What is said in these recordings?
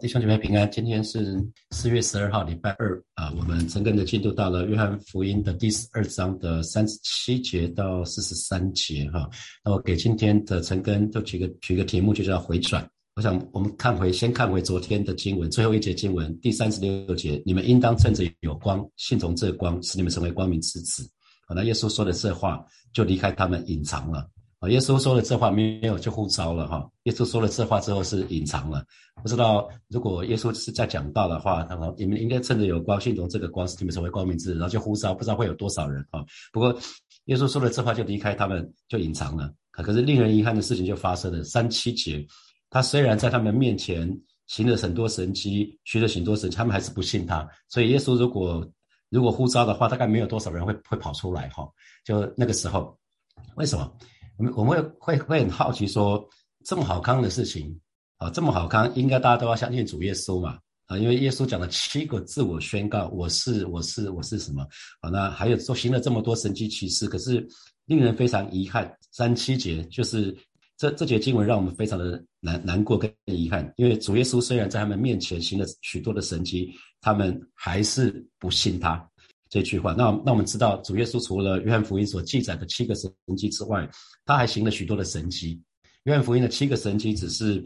弟兄姐妹平安，今天是四月十二号，礼拜二啊。我们陈根的进度到了约翰福音的第十二章的三十七节到四十三节哈。那我给今天的陈根就取个取个题目，就叫回转。我想我们看回先看回昨天的经文，最后一节经文第三十六节，你们应当趁着有光，信从这光，使你们成为光明之子。好，那耶稣说的这话就离开他们隐藏了。啊，耶稣说了这话没有就呼召了哈。耶稣说了这话之后是隐藏了，不知道如果耶稣是在讲道的话，他说你们应该趁着有光，信从这个光，使你们成为光明之，然后就呼召，不知道会有多少人啊。不过耶稣说了这话就离开他们，就隐藏了。可是令人遗憾的事情就发生了。三七节，他虽然在他们面前行了很多神迹，学了很多神，他们还是不信他。所以耶稣如果如果呼召的话，大概没有多少人会会跑出来哈。就那个时候，为什么？我们我们会会会很好奇说，这么好康的事情啊，这么好康，应该大家都要相信主耶稣嘛啊，因为耶稣讲了七个自我宣告，我是我是我是什么啊？那还有说行了这么多神迹奇事，可是令人非常遗憾，三七节就是这这节经文让我们非常的难难过跟遗憾，因为主耶稣虽然在他们面前行了许多的神迹，他们还是不信他。这句话，那那我们知道，主耶稣除了约翰福音所记载的七个神迹之外，他还行了许多的神迹。约翰福音的七个神迹只是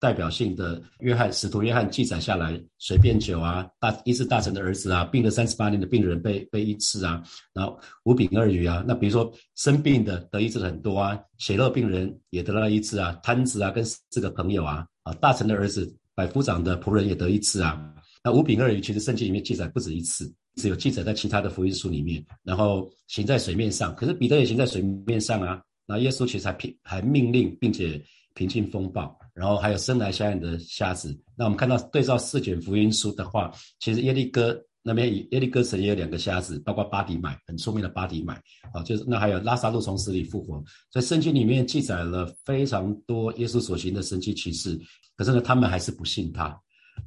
代表性的，约翰使徒约翰记载下来，水变酒啊，大医治大臣的儿子啊，病了三十八年的病人被被医治啊，然后五饼二鱼啊，那比如说生病的得医治很多啊，血肉病人也得了医治啊，瘫子啊跟这个朋友啊，啊大臣的儿子百夫长的仆人也得医治啊，那五饼二鱼其实圣经里面记载不止一次。只有记载在其他的福音书里面，然后行在水面上。可是彼得也行在水面上啊。那耶稣其实还平还命令，并且平静风暴。然后还有生来瞎眼的瞎子。那我们看到对照四卷福音书的话，其实耶利哥那边耶利哥城也有两个瞎子，包括巴迪买很出名的巴迪买啊，就是那还有拉萨路从死里复活。所以圣经里面记载了非常多耶稣所行的神迹奇事。可是呢，他们还是不信他。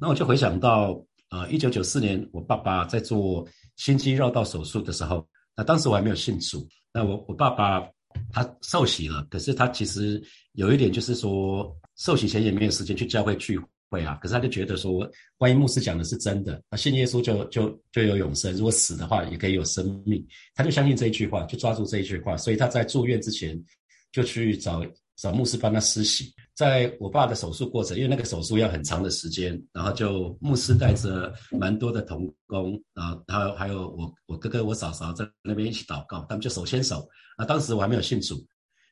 那我就回想到。呃，一九九四年，我爸爸在做心肌绕道手术的时候，那当时我还没有信主。那我我爸爸他受洗了，可是他其实有一点就是说，受洗前也没有时间去教会聚会啊。可是他就觉得说，万一牧师讲的是真的，那信耶稣就就就有永生，如果死的话也可以有生命。他就相信这一句话，就抓住这一句话，所以他在住院之前就去找。找牧师帮他施洗，在我爸的手术过程，因为那个手术要很长的时间，然后就牧师带着蛮多的童工啊，然后还有我我哥哥我嫂嫂在那边一起祷告，他们就手牵手啊。当时我还没有信主，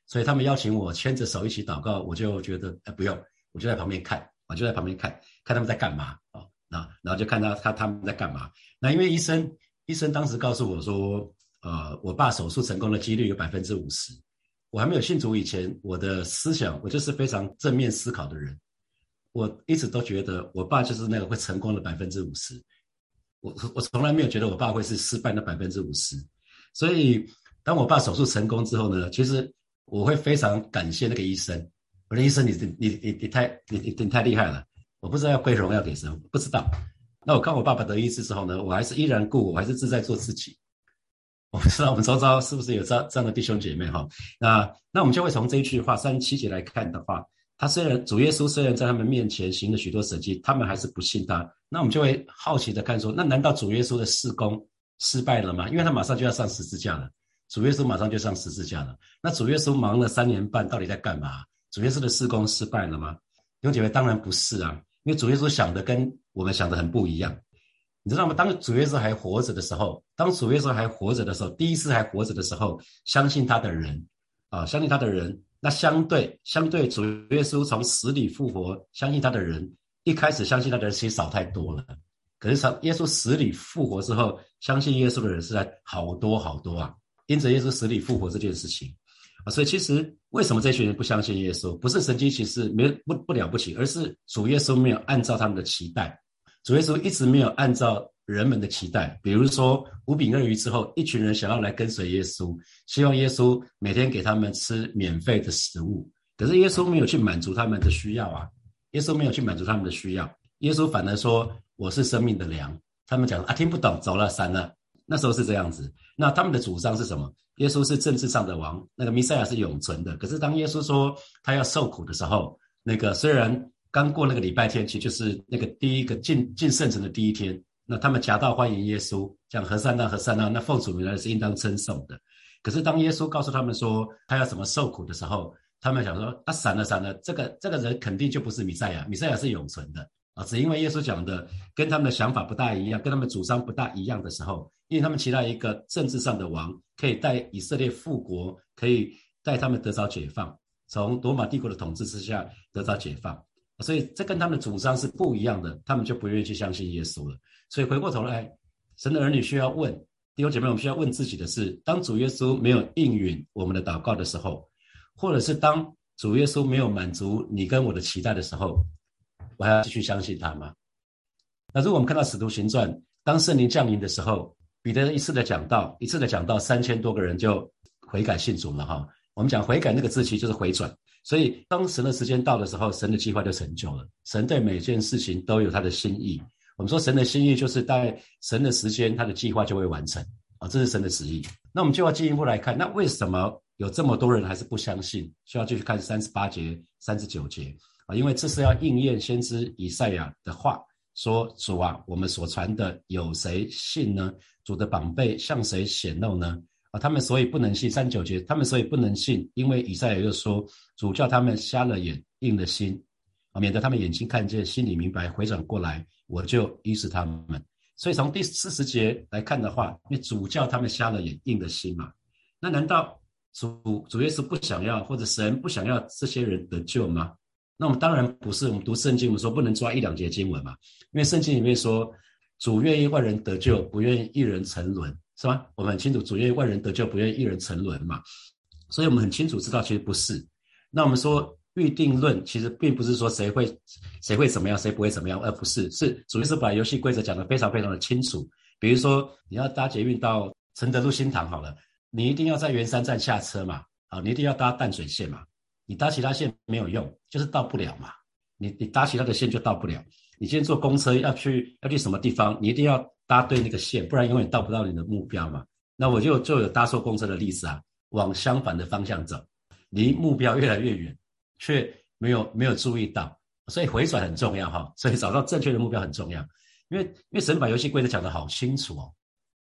所以他们邀请我牵着手一起祷告，我就觉得哎不用，我就在旁边看，我就在旁边看看他们在干嘛啊，那然后就看到他他们在干嘛。那因为医生医生当时告诉我说，呃，我爸手术成功的几率有百分之五十。我还没有信主以前，我的思想我就是非常正面思考的人。我一直都觉得我爸就是那个会成功的百分之五十。我我从来没有觉得我爸会是失败的百分之五十。所以当我爸手术成功之后呢，其实我会非常感谢那个医生。我说医生，你你你你太你你你太厉害了。我不知道要归荣耀给谁，不知道。那我看我爸爸得医治之后呢，我还是依然故我，还是自在做自己。我不知道我们周遭是不是有这这样的弟兄姐妹哈？那那我们就会从这一句话三十七节来看的话，他虽然主耶稣虽然在他们面前行了许多神迹，他们还是不信他。那我们就会好奇的看说，那难道主耶稣的事工失败了吗？因为他马上就要上十字架了，主耶稣马上就上十字架了。那主耶稣忙了三年半，到底在干嘛？主耶稣的事工失败了吗？弟兄姐妹，当然不是啊，因为主耶稣想的跟我们想的很不一样。你知道吗？当主耶稣还活着的时候，当主耶稣还活着的时候，第一次还活着的时候，相信他的人，啊，相信他的人，那相对相对主耶稣从死里复活，相信他的人，一开始相信他的人其实少太多了。可是从耶稣死里复活之后，相信耶稣的人是在好多好多啊。因着耶稣死里复活这件事情，啊，所以其实为什么这群人不相信耶稣？不是神经其实没不不了不起，而是主耶稣没有按照他们的期待。主耶稣一直没有按照人们的期待，比如说五饼二鱼之后，一群人想要来跟随耶稣，希望耶稣每天给他们吃免费的食物。可是耶稣没有去满足他们的需要啊！耶稣没有去满足他们的需要，耶稣反而说：“我是生命的粮。”他们讲啊，听不懂，走了，散了。那时候是这样子。那他们的主张是什么？耶稣是政治上的王，那个弥赛亚是永存的。可是当耶稣说他要受苦的时候，那个虽然。刚过那个礼拜天，其实就是那个第一个进进圣城的第一天。那他们夹道欢迎耶稣，讲何善那何善那，那奉主名来是应当称颂的。可是当耶稣告诉他们说他要怎么受苦的时候，他们想说啊，闪了闪了，这个这个人肯定就不是弥赛亚，弥赛亚是永存的啊。只因为耶稣讲的跟他们的想法不大一样，跟他们主张不大一样的时候，因为他们期待一个政治上的王可以带以色列复国，可以带他们得着解放，从罗马帝国的统治之下得到解放。所以这跟他们的主张是不一样的，他们就不愿意去相信耶稣了。所以回过头来，神的儿女需要问弟兄姐妹，我们需要问自己的是：当主耶稣没有应允我们的祷告的时候，或者是当主耶稣没有满足你跟我的期待的时候，我还要继续相信他吗？那如果我们看到使徒行传，当圣灵降临的时候，彼得一次的讲到，一次的讲到，三千多个人就悔改信主了哈。我们讲悔改那个字，其实就是回转。所以，当神的时间到的时候，神的计划就成就了。神对每件事情都有他的心意。我们说，神的心意就是在神的时间，他的计划就会完成啊，这是神的旨意。那我们就要进一步来看，那为什么有这么多人还是不相信？需要继续看三十八节、三十九节啊，因为这是要应验先知以赛亚的话，说主啊，我们所传的有谁信呢？主的宝贝向谁显露呢？啊，他们所以不能信三九节，他们所以不能信，因为以赛亚又说，主叫他们瞎了眼，硬了心，啊，免得他们眼睛看见，心里明白，回转过来，我就医治他们。所以从第四十节来看的话，因为主叫他们瞎了眼，硬了心嘛，那难道主主耶稣不想要，或者神不想要这些人得救吗？那我们当然不是，我们读圣经，我们说不能抓一两节经文嘛，因为圣经里面说，主愿意万人得救，不愿意一人沉沦。是吧？我们很清楚，主愿万人得救，不愿意一人沉沦嘛。所以我们很清楚知道，其实不是。那我们说预定论，其实并不是说谁会谁会怎么样，谁不会怎么样，而不是是主要是把游戏规则讲得非常非常的清楚。比如说你要搭捷运到承德路新塘好了，你一定要在圆山站下车嘛，啊，你一定要搭淡水线嘛。你搭其他线没有用，就是到不了嘛。你你搭其他的线就到不了。你今天坐公车要去要去什么地方，你一定要。搭对那个线，不然永远到不到你的目标嘛。那我就就有搭错公车的例子啊，往相反的方向走，离目标越来越远，却没有没有注意到，所以回转很重要哈。所以找到正确的目标很重要，因为因为神把游戏规则讲得好清楚哦。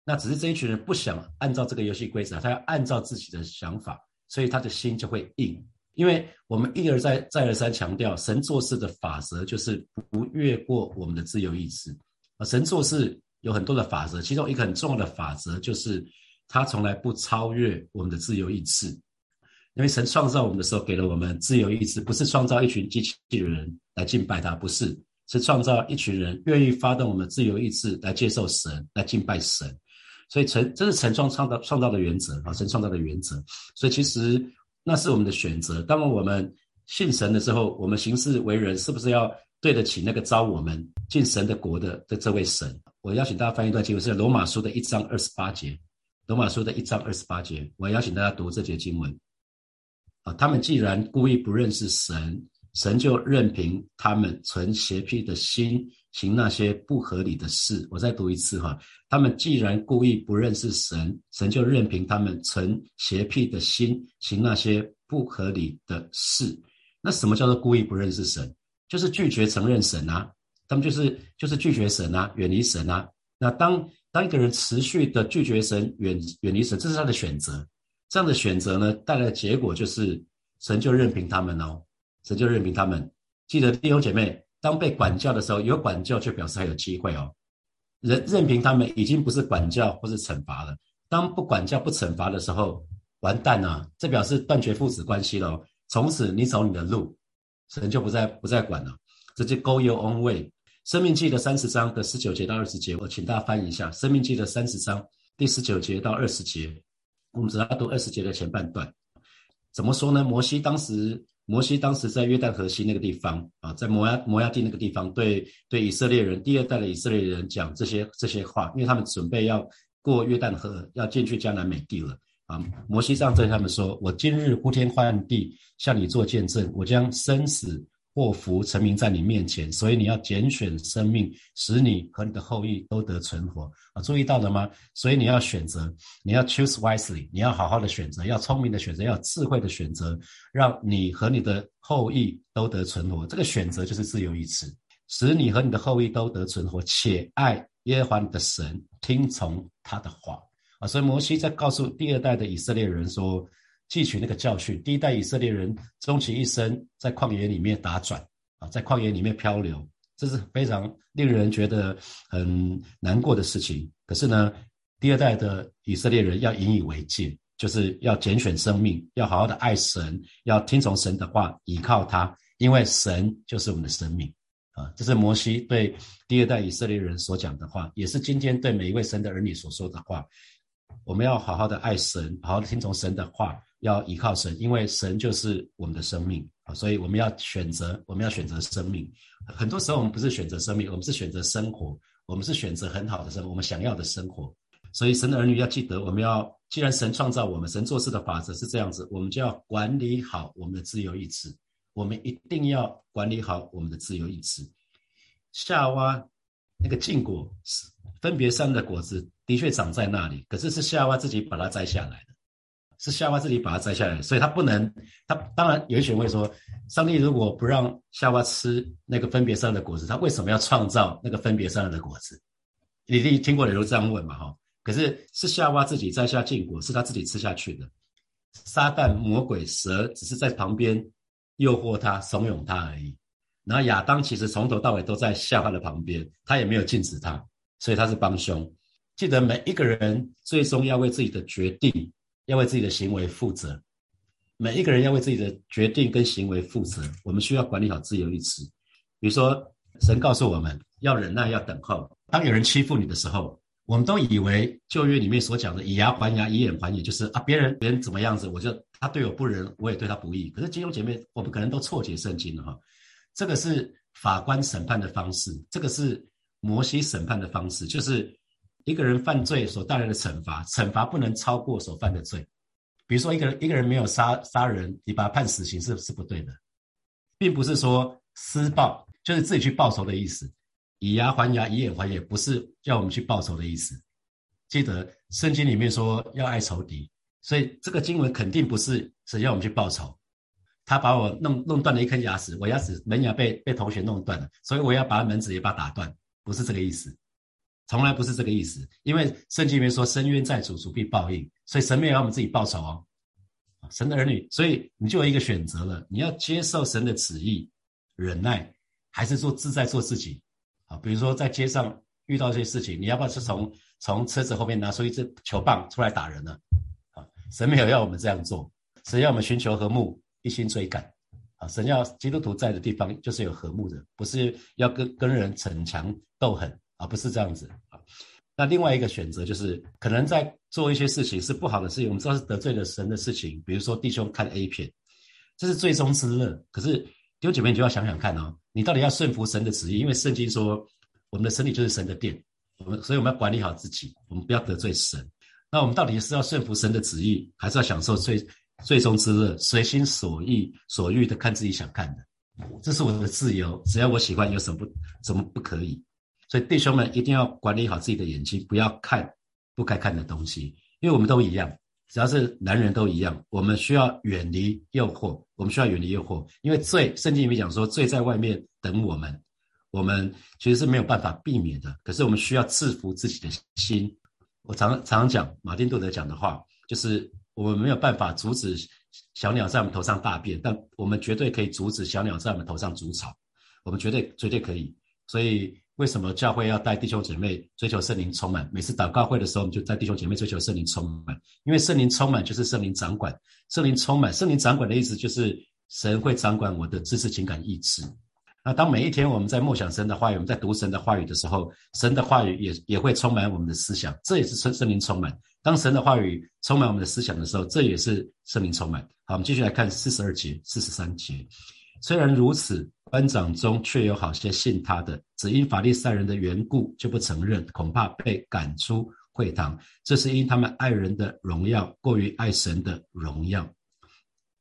那只是这一群人不想按照这个游戏规则，他要按照自己的想法，所以他的心就会硬。因为我们一而再再而三强调，神做事的法则就是不越过我们的自由意志啊，神做事。有很多的法则，其中一个很重要的法则就是，他从来不超越我们的自由意志。因为神创造我们的时候，给了我们自由意志，不是创造一群机器人来敬拜他，不是，是创造一群人愿意发动我们自由意志来接受神，来敬拜神。所以神这是神创创造创造的原则啊，神创造的原则。所以其实那是我们的选择。当我们信神的时候，我们行事为人是不是要对得起那个招我们进神的国的的这位神？我邀请大家翻一段经文，是罗马书的一章二十八节。罗马书的一章二十八节，我邀请大家读这节经文。啊，他们既然故意不认识神，神就任凭他们存邪僻的心行那些不合理的事。我再读一次哈，他们既然故意不认识神，神就任凭他们存邪僻的心行那些不合理的事。那什么叫做故意不认识神？就是拒绝承认神啊。他们就是就是拒绝神啊，远离神啊。那当当一个人持续的拒绝神、远远离神，这是他的选择。这样的选择呢，带来的结果就是神就任凭他们哦，神就任凭他们。记得弟兄姐妹，当被管教的时候，有管教就表示还有机会哦。任任凭他们已经不是管教或是惩罚了。当不管教、不惩罚的时候，完蛋了，这表示断绝父子关系了。从此你走你的路，神就不再不再管了，直接 go your own way。生命记的三十章的十九节到二十节，我请大家翻译一下。生命记的三十章第十九节到二十节，我们只要读二十节的前半段。怎么说呢？摩西当时，摩西当时在约旦河西那个地方啊，在摩亚摩亚地那个地方，对对以色列人第二代的以色列人讲这些这些话，因为他们准备要过约旦河，要进去迦南美地了啊。摩西上对他们说：“我今日呼天唤地向你做见证，我将生死。”祸福成名在你面前，所以你要拣选生命，使你和你的后裔都得存活啊！注意到了吗？所以你要选择，你要 choose wisely，你要好好的选择，要聪明的选择，要智慧的选择，让你和你的后裔都得存活。这个选择就是自由意志，使你和你的后裔都得存活，且爱耶和华你的神，听从他的话啊！所以摩西在告诉第二代的以色列人说。汲取那个教训，第一代以色列人终其一生在旷野里面打转啊，在旷野里面漂流，这是非常令人觉得很难过的事情。可是呢，第二代的以色列人要引以为戒，就是要拣选生命，要好好的爱神，要听从神的话，依靠他，因为神就是我们的生命啊。这是摩西对第二代以色列人所讲的话，也是今天对每一位神的儿女所说的话。我们要好好的爱神，好好的听从神的话。要依靠神，因为神就是我们的生命啊，所以我们要选择，我们要选择生命。很多时候我们不是选择生命，我们是选择生活，我们是选择很好的生活，我们想要的生活。所以神的儿女要记得，我们要既然神创造我们，神做事的法则是这样子，我们就要管理好我们的自由意志，我们一定要管理好我们的自由意志。夏娃那个禁果是分别善的果子，的确长在那里，可是是夏娃自己把它摘下来的。是夏娃自己把它摘下来，所以他不能。他当然有一些人会说，上帝如果不让夏娃吃那个分别善的果子，他为什么要创造那个分别善的果子？你你听过的都这样问嘛？哈，可是是夏娃自己摘下禁果，是他自己吃下去的。撒旦、魔鬼、蛇只是在旁边诱惑他、怂恿他而已。然后亚当其实从头到尾都在夏娃的旁边，他也没有禁止他，所以他是帮凶。记得每一个人最终要为自己的决定。要为自己的行为负责，每一个人要为自己的决定跟行为负责。我们需要管理好自由意志。比如说，神告诉我们要忍耐，要等候。当有人欺负你的时候，我们都以为旧约里面所讲的以牙还牙，以眼还眼，就是啊，别人别人怎么样子，我就他对我不仁，我也对他不义。可是弟兄姐妹，我们可能都错解圣经了哈。这个是法官审判的方式，这个是摩西审判的方式，就是。一个人犯罪所带来的惩罚，惩罚不能超过所犯的罪。比如说，一个人一个人没有杀杀人，你把他判死刑是是不对的，并不是说施暴就是自己去报仇的意思。以牙还牙，以眼还眼，不是叫我们去报仇的意思。记得圣经里面说要爱仇敌，所以这个经文肯定不是是要我们去报仇。他把我弄弄断了一颗牙齿，我牙齿门牙被被同学弄断了，所以我要把门子也把打断，不是这个意思。从来不是这个意思，因为圣经里面说“深渊在主，主必报应”，所以神没有让我们自己报仇哦。神的儿女，所以你就有一个选择了：你要接受神的旨意，忍耐，还是做自在做自己？啊，比如说在街上遇到这些事情，你要不要是从从车子后面拿出一支球棒出来打人呢？啊，神没有要我们这样做，神要我们寻求和睦，一心追赶。啊，神要基督徒在的地方就是有和睦的，不是要跟跟人逞强斗狠。而不是这样子啊。那另外一个选择就是，可能在做一些事情是不好的事情，我们知道是得罪了神的事情。比如说弟兄看 A 片，这是最终之乐。可是弟兄姐妹，你就要想想看哦，你到底要顺服神的旨意？因为圣经说，我们的身体就是神的殿，我们所以我们要管理好自己，我们不要得罪神。那我们到底是要顺服神的旨意，还是要享受最最终之乐，随心所欲所欲的看自己想看的？这是我的自由，只要我喜欢，有什么不怎么不可以？所以弟兄们一定要管理好自己的眼睛，不要看不该看的东西，因为我们都一样，只要是男人都一样，我们需要远离诱惑，我们需要远离诱惑，因为罪，圣经里面讲说罪在外面等我们，我们其实是没有办法避免的，可是我们需要制服自己的心。我常常常讲马丁路德讲的话，就是我们没有办法阻止小鸟在我们头上大便，但我们绝对可以阻止小鸟在我们头上筑巢，我们绝对绝对可以，所以。为什么教会要带弟兄姐妹追求圣灵充满？每次祷告会的时候，我们就带弟兄姐妹追求圣灵充满，因为圣灵充满就是圣灵掌管。圣灵充满，圣灵掌管的意思就是神会掌管我的知识、情感、意志。那当每一天我们在默想神的话语，我们在读神的话语的时候，神的话语也也会充满我们的思想，这也是圣圣灵充满。当神的话语充满我们的思想的时候，这也是圣灵充满。好，我们继续来看四十二节、四十三节。虽然如此。班长中却有好些信他的，只因法利赛人的缘故就不承认，恐怕被赶出会堂。这是因他们爱人的荣耀过于爱神的荣耀。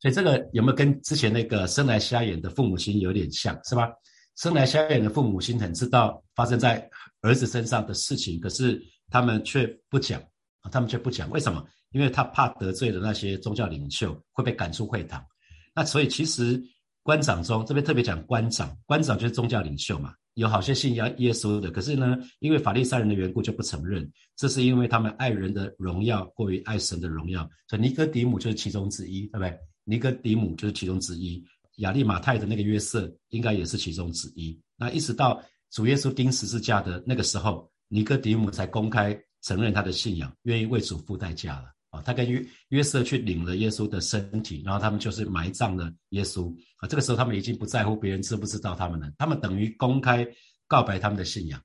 所以这个有没有跟之前那个生来瞎眼的父母亲有点像是吧？生来瞎眼的父母亲很知道发生在儿子身上的事情，可是他们却不讲，他们却不讲，为什么？因为他怕得罪了那些宗教领袖，会被赶出会堂。那所以其实官长中这边特别讲官长，官长就是宗教领袖嘛。有好些信仰耶稣的，可是呢，因为法利赛人的缘故就不承认。这是因为他们爱人的荣耀过于爱神的荣耀。所以尼哥底母就是其中之一，对不对？尼哥底母就是其中之一。亚利马泰的那个约瑟应该也是其中之一。那一直到主耶稣钉十字架的那个时候，尼哥底母才公开承认他的信仰，愿意为主付代价了。啊，他跟约约瑟去领了耶稣的身体，然后他们就是埋葬了耶稣。啊，这个时候他们已经不在乎别人知不知道他们了，他们等于公开告白他们的信仰。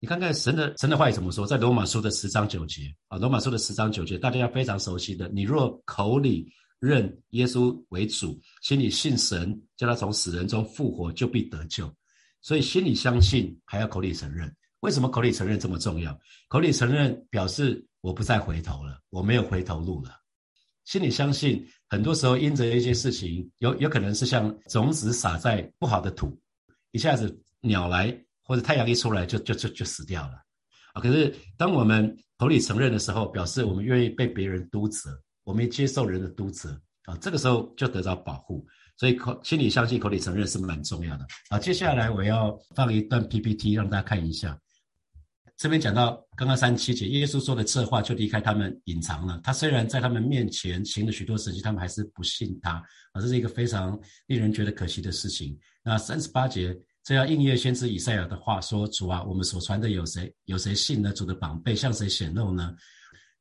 你看看神的神的话语怎么说，在罗马书的十章九节啊，罗马书的十章九节，大家要非常熟悉的。你若口里认耶稣为主，心里信神叫他从死人中复活，就必得救。所以心里相信，还要口里承认。为什么口里承认这么重要？口里承认表示。我不再回头了，我没有回头路了。心里相信，很多时候因着一些事情，有有可能是像种子撒在不好的土，一下子鸟来或者太阳一出来就就就就死掉了啊。可是当我们口里承认的时候，表示我们愿意被别人督责，我们接受人的督责啊，这个时候就得到保护。所以口心里相信，口里承认是蛮重要的啊。接下来我要放一段 PPT 让大家看一下。这边讲到刚刚三七节，耶稣说的这话就离开他们隐藏了。他虽然在他们面前行了许多神迹，他们还是不信他啊，这是一个非常令人觉得可惜的事情。那三十八节，这要应验先知以赛亚的话说：“主啊，我们所传的有谁？有谁信呢？主的宝贝向谁显露呢？”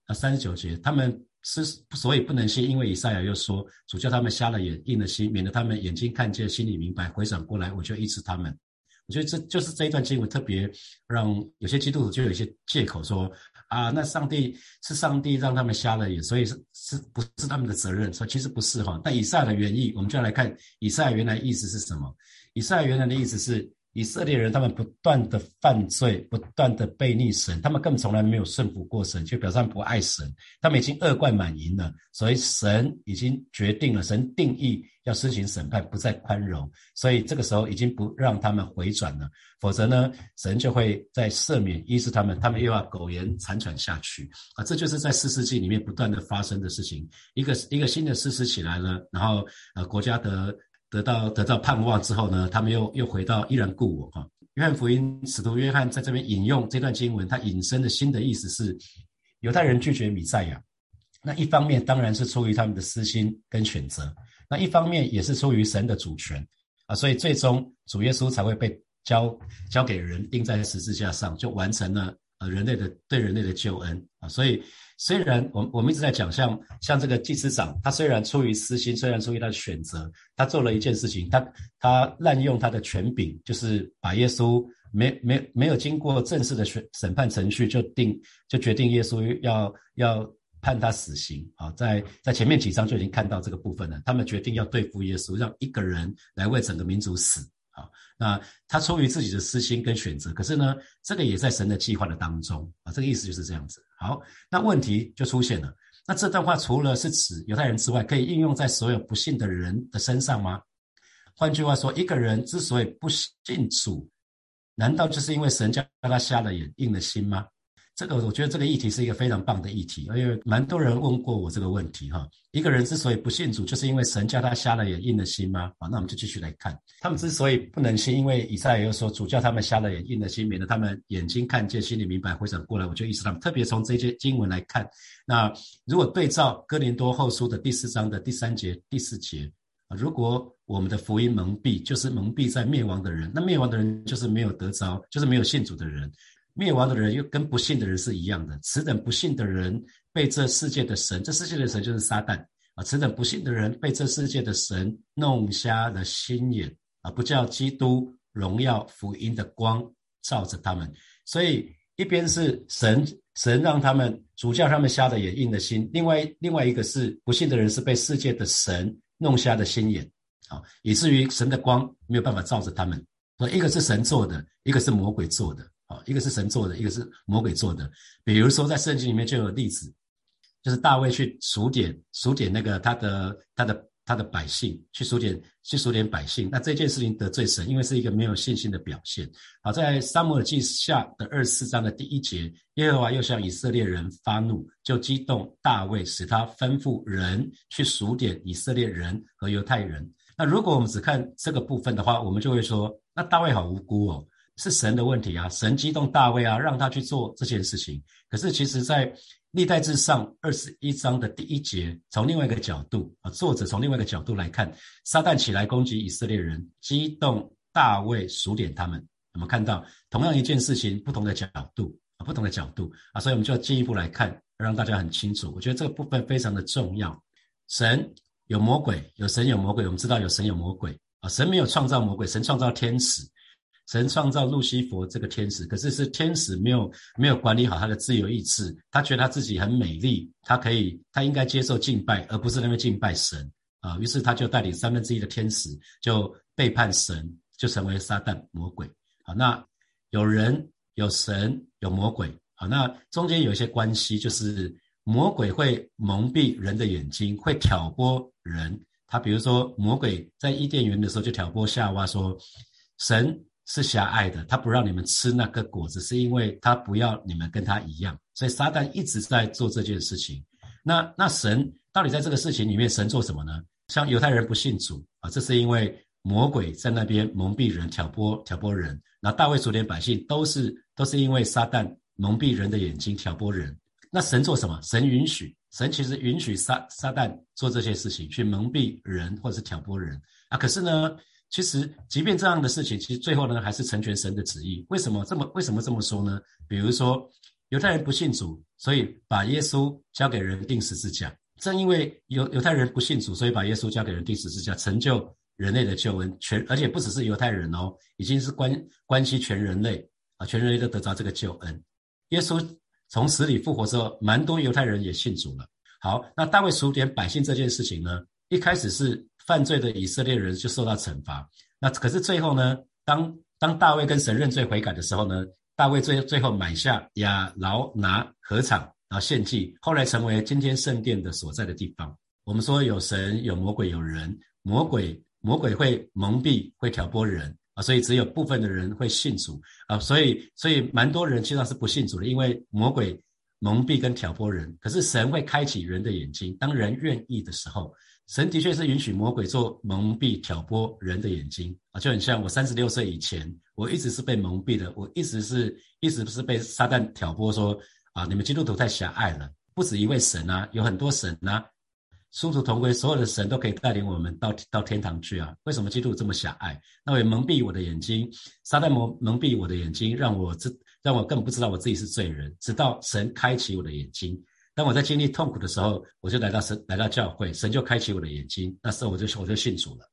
那三十九节，他们是所以不能信，因为以赛亚又说：“主叫他们瞎了眼，硬了心，免得他们眼睛看见，心里明白，回转过来，我就医治他们。”我觉得这就是这一段经文特别让有些基督徒就有一些借口说啊，那上帝是上帝让他们瞎了眼，所以是是不是他们的责任？说其实不是哈。但以赛的原意，我们就要来看以赛原来意思是什么。以赛原来的意思是。以色列人他们不断的犯罪，不断的背逆神，他们根本从来没有顺服过神，就表示他们不爱神。他们已经恶贯满盈了，所以神已经决定了，神定义要施行审判，不再宽容。所以这个时候已经不让他们回转了，否则呢，神就会在赦免医治他们，他们又要苟延残喘下去啊！这就是在四世纪里面不断的发生的事情。一个一个新的事实起来了，然后呃，国家的。得到得到盼望之后呢，他们又又回到依然故我哈。约翰福音使徒约翰在这边引用这段经文，他引申的新的意思是，犹太人拒绝弥赛亚，那一方面当然是出于他们的私心跟选择，那一方面也是出于神的主权。啊，所以最终主耶稣才会被交交给人钉在十字架上，就完成了呃人类的对人类的救恩啊，所以。虽然我我们一直在讲，像像这个祭司长，他虽然出于私心，虽然出于他的选择，他做了一件事情，他他滥用他的权柄，就是把耶稣没没没有经过正式的审审判程序就定就决定耶稣要要判他死刑啊，在在前面几章就已经看到这个部分了，他们决定要对付耶稣，让一个人来为整个民族死啊。那他出于自己的私心跟选择，可是呢，这个也在神的计划的当中啊，这个意思就是这样子。好，那问题就出现了。那这段话除了是指犹太人之外，可以应用在所有不信的人的身上吗？换句话说，一个人之所以不信主，难道就是因为神叫他瞎了眼、硬了心吗？这个我觉得这个议题是一个非常棒的议题，因为蛮多人问过我这个问题哈。一个人之所以不信主，就是因为神叫他瞎了眼、硬了心吗？好，那我们就继续来看，他们之所以不能信，因为以赛亚又说主叫他们瞎了眼、硬了心，免得他们眼睛看见、心里明白、回转过来，我就意识他们。特别从这些经文来看，那如果对照哥林多后书的第四章的第三节、第四节，如果我们的福音蒙蔽，就是蒙蔽在灭亡的人，那灭亡的人就是没有得着，就是没有信主的人。灭亡的人又跟不信的人是一样的，此等不信的人被这世界的神，这世界的神就是撒旦啊！此等不信的人被这世界的神弄瞎了心眼啊！不叫基督荣耀福音的光照着他们，所以一边是神神让他们主叫他们瞎的眼硬的心，另外另外一个是不信的人是被世界的神弄瞎的心眼啊，以至于神的光没有办法照着他们。所以一个是神做的，一个是魔鬼做的。一个是神做的，一个是魔鬼做的。比如说，在圣经里面就有例子，就是大卫去数点数点那个他的他的他的百姓，去数点去数点百姓。那这件事情得罪神，因为是一个没有信心的表现。好，在撒母耳记下的二十四章的第一节，耶和华又向以色列人发怒，就激动大卫，使他吩咐人去数点以色列人和犹太人。那如果我们只看这个部分的话，我们就会说，那大卫好无辜哦。是神的问题啊！神激动大卫啊，让他去做这件事情。可是其实，在历代志上二十一章的第一节，从另外一个角度啊，作者从另外一个角度来看，撒旦起来攻击以色列人，激动大卫数点他们。我们看到同样一件事情，不同的角度啊，不同的角度啊，所以我们就要进一步来看，让大家很清楚。我觉得这个部分非常的重要。神有魔鬼，有神有魔鬼，我们知道有神有魔鬼啊。神没有创造魔鬼，神创造天使。神创造路西佛这个天使，可是是天使没有没有管理好他的自由意志，他觉得他自己很美丽，他可以他应该接受敬拜，而不是那边敬拜神啊。于是他就带领三分之一的天使就背叛神，就成为撒旦魔鬼。好，那有人有神有魔鬼，好，那中间有一些关系，就是魔鬼会蒙蔽人的眼睛，会挑拨人。他比如说魔鬼在伊甸园的时候就挑拨夏娃说，神。是狭隘的，他不让你们吃那个果子，是因为他不要你们跟他一样。所以撒旦一直在做这件事情。那那神到底在这个事情里面，神做什么呢？像犹太人不信主啊，这是因为魔鬼在那边蒙蔽人、挑拨挑拨人。那大卫族连百姓都是都是因为撒旦蒙蔽人的眼睛、挑拨人。那神做什么？神允许，神其实允许撒撒旦做这些事情，去蒙蔽人或者是挑拨人啊。可是呢？其实，即便这样的事情，其实最后呢，还是成全神的旨意。为什么这么为什么这么说呢？比如说，犹太人不信主，所以把耶稣交给人钉十字架。正因为犹犹太人不信主，所以把耶稣交给人钉十字架，成就人类的救恩。全而且不只是犹太人哦，已经是关关系全人类啊，全人类都得着这个救恩。耶稣从死里复活之后，蛮多犹太人也信主了。好，那大卫数点百姓这件事情呢，一开始是。犯罪的以色列人就受到惩罚。那可是最后呢？当当大卫跟神认罪悔改的时候呢？大卫最最后买下亚劳拿禾场，然后献祭，后来成为今天圣殿的所在的地方。我们说有神有魔鬼有人，魔鬼魔鬼会蒙蔽会挑拨人啊，所以只有部分的人会信主啊，所以所以蛮多人其实是不信主的，因为魔鬼蒙蔽跟挑拨人。可是神会开启人的眼睛，当人愿意的时候。神的确是允许魔鬼做蒙蔽、挑拨人的眼睛啊，就很像我三十六岁以前，我一直是被蒙蔽的，我一直是一直是被撒旦挑拨说啊，你们基督徒太狭隘了，不止一位神啊，有很多神啊，殊途同归，所有的神都可以带领我们到到天堂去啊，为什么基督徒这么狭隘？那我也蒙蔽我的眼睛，撒旦蒙蒙蔽我的眼睛，让我知让我根本不知道我自己是罪人，直到神开启我的眼睛。当我在经历痛苦的时候，我就来到神，来到教会，神就开启我的眼睛。那时候我就我就信主了。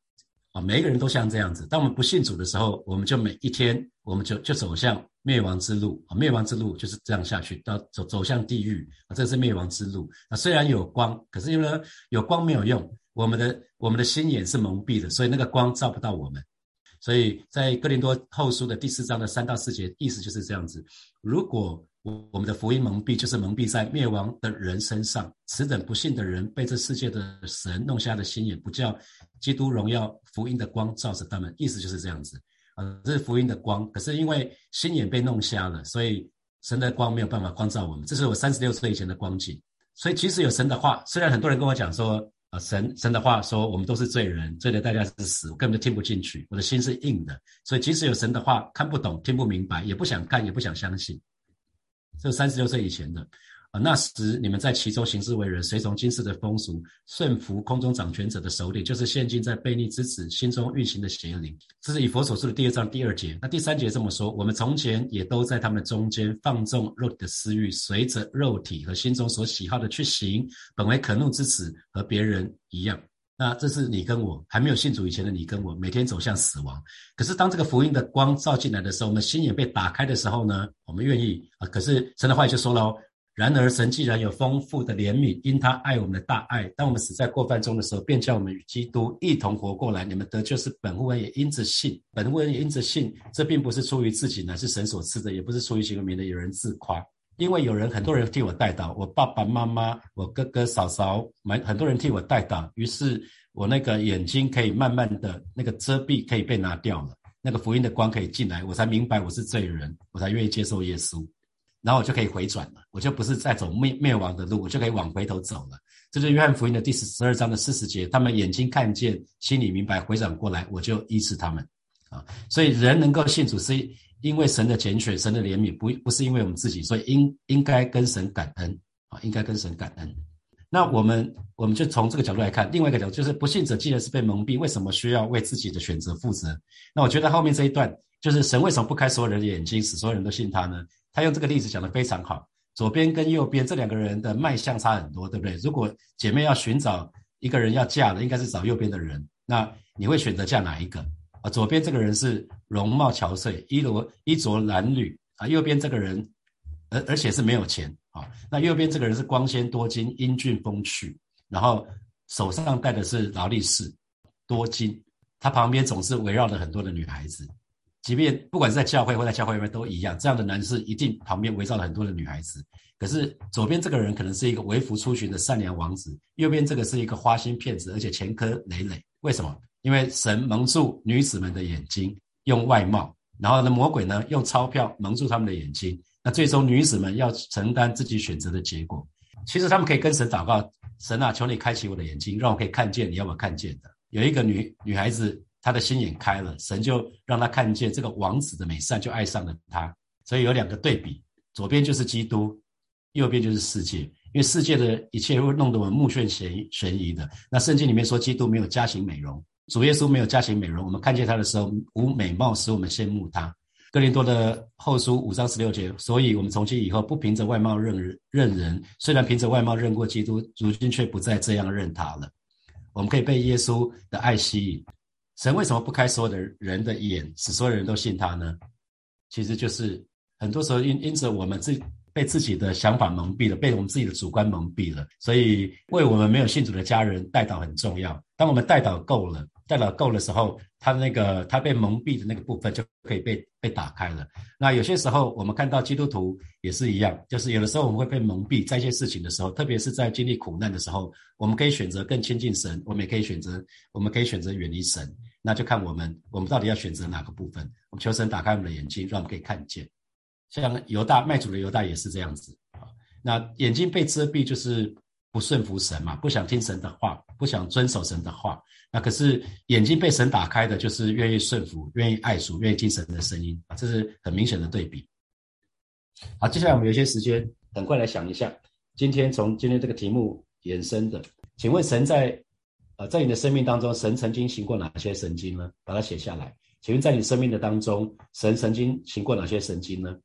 啊，每一个人都像这样子。当我们不信主的时候，我们就每一天，我们就就走向灭亡之路。啊，灭亡之路就是这样下去，到走走向地狱。啊，这是灭亡之路。啊，虽然有光，可是因为有光没有用，我们的我们的心眼是蒙蔽的，所以那个光照不到我们。所以在哥林多后书的第四章的三到四节，意思就是这样子。如果我们的福音蒙蔽，就是蒙蔽在灭亡的人身上。此等不信的人，被这世界的神弄瞎的心眼，不叫基督荣耀福音的光照着他们。意思就是这样子啊，这是福音的光。可是因为心眼被弄瞎了，所以神的光没有办法光照我们。这是我三十六岁以前的光景。所以即使有神的话，虽然很多人跟我讲说啊，神神的话说我们都是罪人，罪的代价是死，我根本就听不进去，我的心是硬的。所以即使有神的话，看不懂，听不明白，也不想看，也不想相信。这三十六岁以前的啊，那时你们在其中行事为人，随从今世的风俗，顺服空中掌权者的首领，就是现今在悖逆之子心中运行的邪灵。这是以佛所说的第二章第二节。那第三节这么说：我们从前也都在他们中间放纵肉体的私欲，随着肉体和心中所喜好的去行，本为可怒之子，和别人一样。那这是你跟我还没有信主以前的你跟我，每天走向死亡。可是当这个福音的光照进来的时候，我们心眼被打开的时候呢，我们愿意啊。可是神的话语就说了：然而神既然有丰富的怜悯，因他爱我们的大爱，当我们死在过犯中的时候，便叫我们与基督一同活过来。你们得救是本乎恩，也因着信；本乎恩也因着信。这并不是出于自己，乃是神所赐的；也不是出于行为，免得有人自夸。因为有人很多人替我代祷，我爸爸妈妈、我哥哥嫂嫂，蛮很多人替我代祷。于是我那个眼睛可以慢慢的那个遮蔽可以被拿掉了，那个福音的光可以进来，我才明白我是罪人，我才愿意接受耶稣，然后我就可以回转了，我就不是在走灭灭亡的路，我就可以往回头走了。这是约翰福音的第十二章的四十节，他们眼睛看见，心里明白，回转过来，我就医治他们。啊，所以人能够信主，是因为神的拣选，神的怜悯，不不是因为我们自己，所以应应该跟神感恩啊，应该跟神感恩。那我们我们就从这个角度来看，另外一个角度就是不信者既然是被蒙蔽，为什么需要为自己的选择负责？那我觉得后面这一段就是神为什么不开所有人的眼睛，使所有人都信他呢？他用这个例子讲得非常好。左边跟右边这两个人的脉相差很多，对不对？如果姐妹要寻找一个人要嫁的，应该是找右边的人。那你会选择嫁哪一个？啊，左边这个人是容貌憔悴，衣着衣着褴褛啊，右边这个人而而且是没有钱。啊，那右边这个人是光鲜多金、英俊风趣，然后手上戴的是劳力士，多金。他旁边总是围绕着很多的女孩子，即便不管是在教会或在教会外面都一样。这样的男士一定旁边围绕了很多的女孩子。可是左边这个人可能是一个微服出巡的善良王子，右边这个是一个花心骗子，而且前科累累。为什么？因为神蒙住女子们的眼睛，用外貌；然后呢，魔鬼呢用钞票蒙住他们的眼睛。那最终女子们要承担自己选择的结果。其实他们可以跟神祷告：神啊，求你开启我的眼睛，让我可以看见你要我看见的。有一个女女孩子，她的心眼开了，神就让她看见这个王子的美善，就爱上了他。所以有两个对比：左边就是基督，右边就是世界。因为世界的一切会弄得我们目眩悬悬疑的。那圣经里面说，基督没有家型美容，主耶稣没有家型美容。我们看见他的时候，无美貌使我们羡慕他。哥林多的后书五章十六节，所以我们从今以后不凭着外貌认，认人虽然凭着外貌认过基督，如今却不再这样认他了。我们可以被耶稣的爱吸引。神为什么不开所有的人的眼，使所有人都信他呢？其实就是很多时候因因着我们自被自己的想法蒙蔽了，被我们自己的主观蒙蔽了，所以为我们没有信主的家人带导很重要。当我们带导够了。代表够的时候，他那个他被蒙蔽的那个部分就可以被被打开了。那有些时候我们看到基督徒也是一样，就是有的时候我们会被蒙蔽，在一些事情的时候，特别是在经历苦难的时候，我们可以选择更亲近神，我们也可以选择，我们可以选择远离神。那就看我们，我们到底要选择哪个部分？我们求神打开我们的眼睛，让我们可以看见。像犹大卖主的犹大也是这样子啊。那眼睛被遮蔽，就是不顺服神嘛，不想听神的话，不想遵守神的话。那可是眼睛被神打开的，就是愿意顺服、愿意爱主、愿意听神的声音啊，这是很明显的对比。好，接下来我们有些时间，很快来想一下，今天从今天这个题目延伸的，请问神在呃在你的生命当中，神曾经行过哪些神经呢？把它写下来。请问在你生命的当中，神曾经行过哪些神经呢？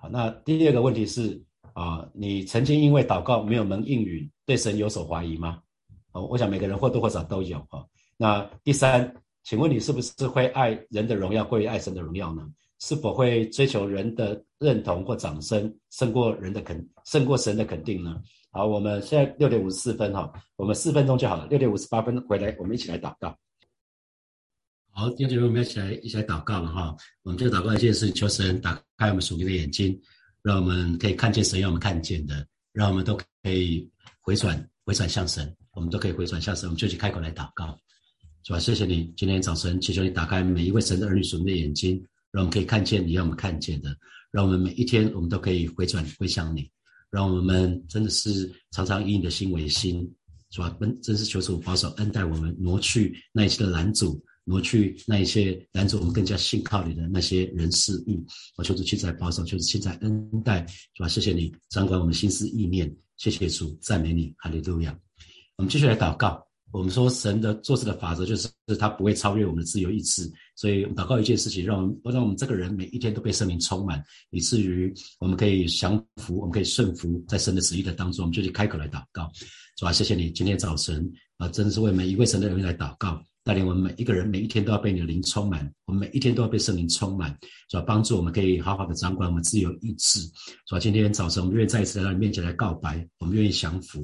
好，那第二个问题是啊，你曾经因为祷告没有蒙应允，对神有所怀疑吗？哦，我想每个人或多或少都有啊。那第三，请问你是不是会爱人的荣耀过于爱神的荣耀呢？是否会追求人的认同或掌声胜过人的肯胜过神的肯定呢？好，我们现在六点五十四分哈，我们四分钟就好了。六点五十八分回来，我们一起来祷告。好，弟兄姐妹，我们一起来一起来祷告了哈。我们就祷告一件事，求神打开我们属灵的眼睛，让我们可以看见神要我们看见的，让我们都可以回转回转向神，我们都可以回转向神，我们就去开口来祷告。主啊，谢谢你今天早晨，祈求你打开每一位神的儿女属灵的眼睛，让我们可以看见你要我们看见的，让我们每一天我们都可以回转归向你，让我们真的是常常以你的心为心，主啊，真真是求主保守恩待我们，挪去那一些的拦阻，挪去那一些拦阻我们更加信靠你的那些人事物。我求主现在保守，求主现在恩待，主啊，谢谢你掌管我们心思意念，谢谢主，赞美你，哈利路亚。我们继续来祷告。我们说神的做事的法则就是他不会超越我们的自由意志，所以祷告一件事情，让我让我们这个人每一天都被圣灵充满，以至于我们可以降服，我们可以顺服在神的旨意的当中，我们就去开口来祷告。主啊，谢谢你今天早晨啊，真的是为每一位神的人来祷告。带领我们每一个人，每一天都要被你的灵充满。我们每一天都要被圣灵充满，主要帮助我们可以好好的掌管我们自由意志。主要今天早晨，我们愿意再一次来到你面前来告白，我们愿意降服，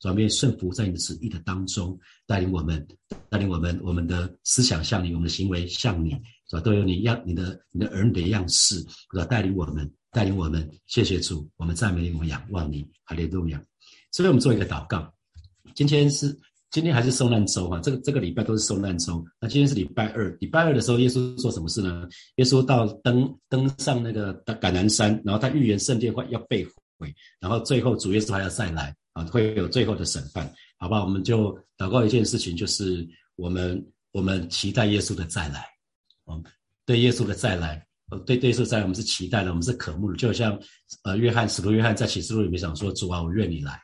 主要愿意顺服在你的旨意的当中，带领我们，带领我们，我们的思想像你，我们的行为像你，主要都有你样，你的你的儿女的样式，主要带领我们，带领我们。谢谢主，我们赞美你，我们仰望你，哈利路亚。所以我们做一个祷告，今天是。今天还是受难周哈，这个这个礼拜都是受难周。那今天是礼拜二，礼拜二的时候，耶稣做什么事呢？耶稣到登登上那个橄榄山，然后他预言圣殿会要被毁，然后最后主耶稣还要再来啊，会有最后的审判，好不好？我们就祷告一件事情，就是我们我们期待耶稣的再来，哦，对耶稣的再来，对对耶稣再来，我们是期待的，我们是渴慕的，就像呃约翰使徒约翰在启示录里面讲说：“主啊，我愿你来。”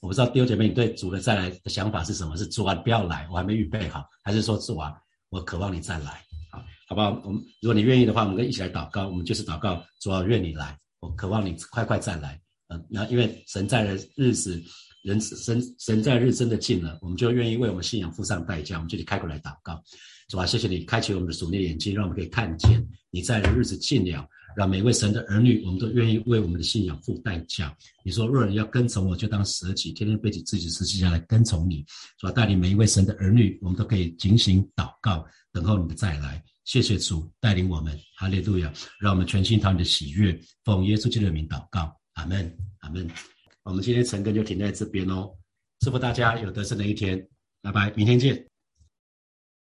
我不知道丢姐妹，你对主的再来的想法是什么？是主啊，不要来，我还没预备好，还是说主啊，我渴望你再来？好，好不好？我们如果你愿意的话，我们可以一起来祷告。我们就是祷告，主啊，愿你来，我渴望你快快再来。嗯，那因为神在的日子，人神神在日真的近了，我们就愿意为我们信仰付上代价。我们就得开口来祷告，主啊，谢谢你开启我们的属灵眼睛，让我们可以看见你在的日子近了。让每位神的儿女，我们都愿意为我们的信仰付代价。你说，若人要跟从我，就当舍己，天天背起自己十字架来跟从你。主带领每一位神的儿女，我们都可以警醒祷告，等候你的再来。谢谢主带领我们，哈利路亚！让我们全心讨你的喜悦，奉耶稣基督的名祷告，阿门，阿门。我们今天晨更就停在这边哦，祝福大家有得胜的一天，拜拜，明天见。